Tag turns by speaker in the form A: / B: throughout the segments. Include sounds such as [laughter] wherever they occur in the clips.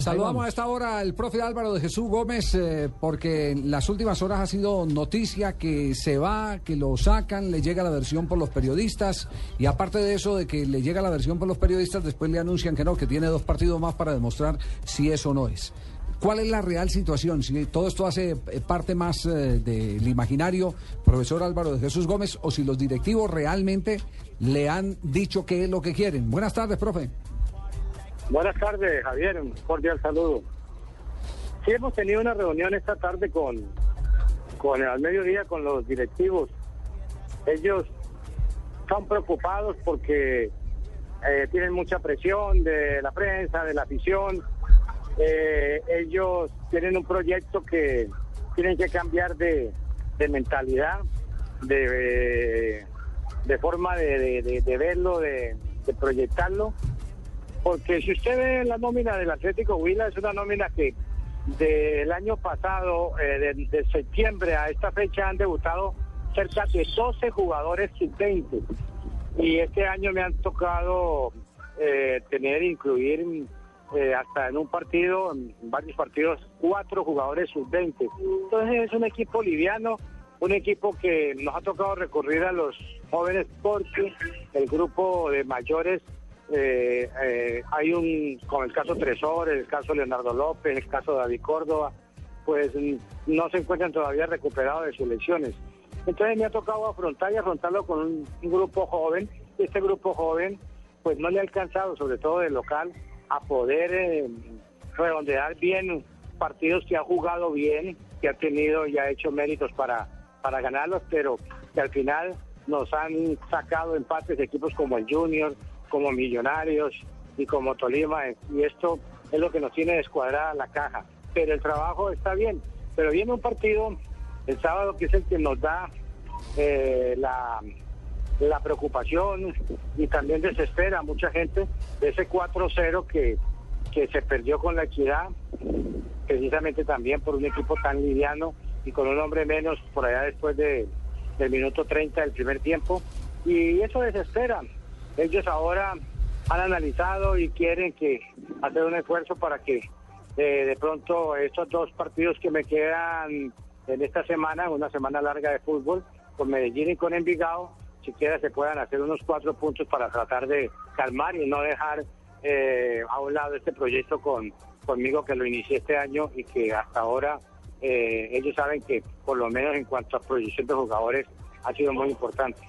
A: Saludamos a esta hora al profe Álvaro de Jesús Gómez eh, porque en las últimas horas ha sido noticia que se va, que lo sacan, le llega la versión por los periodistas y aparte de eso de que le llega la versión por los periodistas, después le anuncian que no, que tiene dos partidos más para demostrar si eso no es. ¿Cuál es la real situación? Si todo esto hace eh, parte más eh, del imaginario, profesor Álvaro de Jesús Gómez, o si los directivos realmente le han dicho qué es lo que quieren. Buenas tardes, profe.
B: Buenas tardes, Javier. Un cordial saludo. Sí, hemos tenido una reunión esta tarde con, con al mediodía con los directivos. Ellos están preocupados porque eh, tienen mucha presión de la prensa, de la afición. Eh, ellos tienen un proyecto que tienen que cambiar de, mentalidad, de, de forma de, verlo, de proyectarlo porque si usted ve la nómina del Atlético Huila, es una nómina que del año pasado, eh, de, septiembre a esta fecha, han debutado cerca de 12 jugadores sub-20. Y este año me han tocado eh, tener, incluir eh, hasta en un partido, en varios partidos, cuatro jugadores sub-20. Entonces es un equipo liviano, un equipo que nos ha tocado recurrir a los jóvenes porque el grupo de mayores eh, eh, hay un, como el caso Tresor, el caso Leonardo López, el caso David Córdoba, pues no se encuentran todavía recuperados de sus lesiones. Entonces me ha tocado afrontar y afrontarlo con un, grupo joven. Este grupo joven, pues no le ha alcanzado, sobre todo de local, a poder eh, redondear bien partidos que ha jugado bien, que ha tenido y ha hecho méritos para, para ganarlos, pero que al final nos han sacado empates de equipos como el Junior, como Millonarios y como Tolima, y esto es lo que nos tiene descuadrada la caja. Pero el trabajo está bien, pero viene un partido el sábado que es el que nos da eh, la, la preocupación y también desespera a mucha gente de ese 4-0 que, que se perdió con la equidad, precisamente también por un equipo tan liviano y con un hombre menos por allá después de, del minuto 30 del primer tiempo. Y eso desespera, ellos ahora han analizado y quieren que hacer un esfuerzo para que eh, de pronto estos dos partidos que me quedan en esta semana, una semana larga de fútbol, con Medellín y con Envigado, siquiera se puedan hacer unos cuatro puntos para tratar de calmar y no dejar eh, a un lado este proyecto con conmigo que lo inicié este año y que hasta ahora eh, ellos saben que por lo menos en cuanto a proyección de jugadores ha sido muy importante.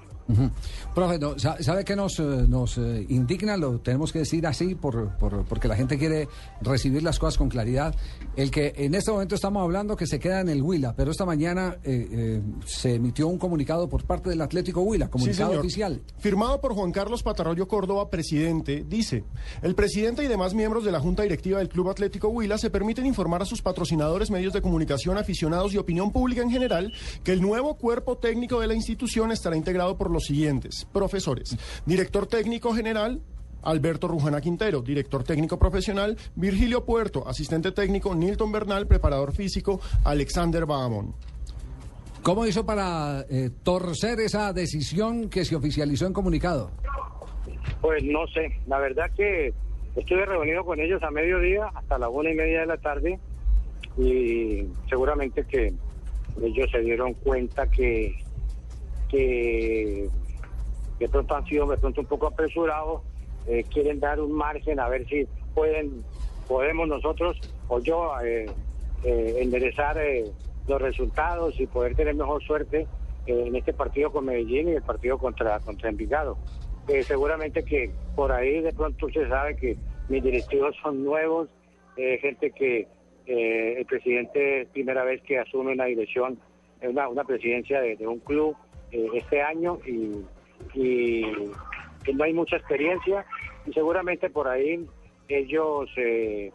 A: Profe, ¿sabe qué nos, eh, nos eh, indigna? Lo tenemos que decir así por, porque la gente quiere recibir las cosas con claridad. El que en este momento estamos hablando que se queda en el Huila, pero esta mañana eh, se emitió un comunicado por parte del Atlético Huila, comunicado oficial.
C: Firmado por Juan Carlos Patarroyo Córdoba, presidente, dice, el presidente y demás miembros de la Junta Directiva del Club Atlético Huila se permiten informar a sus patrocinadores, medios de comunicación, aficionados y opinión pública en general que el nuevo cuerpo técnico de la institución estará integrado por los siguientes. Profesores. Director técnico general, Alberto Rujana Quintero, director técnico profesional, Virgilio Puerto, asistente técnico, Nilton Bernal, preparador físico, Alexander Bahamón.
A: ¿Cómo hizo para eh, torcer esa decisión que se oficializó en comunicado?
B: Pues no sé, la verdad que estuve reunido con ellos a mediodía hasta la una y media de la tarde y seguramente que ellos se dieron cuenta que que de pronto han sido de pronto un poco apresurados, eh, quieren dar un margen a ver si pueden, podemos nosotros o yo eh, eh, enderezar los resultados y poder tener mejor suerte en este partido con Medellín y el partido contra, contra Envigado. seguramente que por ahí de pronto usted sabe que mis directivos son nuevos, gente que el presidente primera vez que asume una dirección, una, una presidencia de un club, eh, este año y, no hay mucha experiencia y seguramente por ahí ellos eh,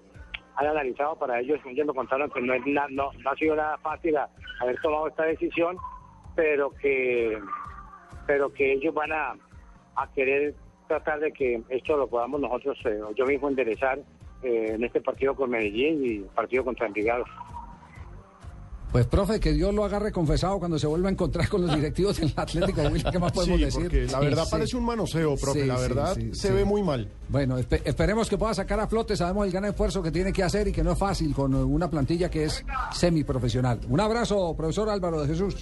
B: han analizado para ellos, ellos me contaron que no, es no, ha sido nada fácil haber tomado esta decisión, pero que pero que ellos van a, querer tratar de que esto lo podamos nosotros, eh, yo mismo enderezar en este partido con Medellín y partido contra Envigado.
A: Pues, profe, que Dios lo agarre confesado cuando se vuelva a encontrar con los [laughs] directivos del Atlético Huila. ¿Qué más podemos
C: Sí,
A: decir?
C: porque la verdad
A: sí.
C: parece un manoseo, profe.
A: Sí,
C: la verdad
A: sí,
C: se
A: sí.
C: ve muy mal.
A: Bueno, espe- esperemos que pueda sacar a flote. Sabemos el gran esfuerzo que tiene que hacer y que no es fácil con una plantilla que es semiprofesional. Un abrazo, profesor Álvaro de Jesús.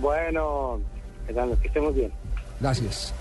B: Bueno, que estemos bien.
A: Gracias.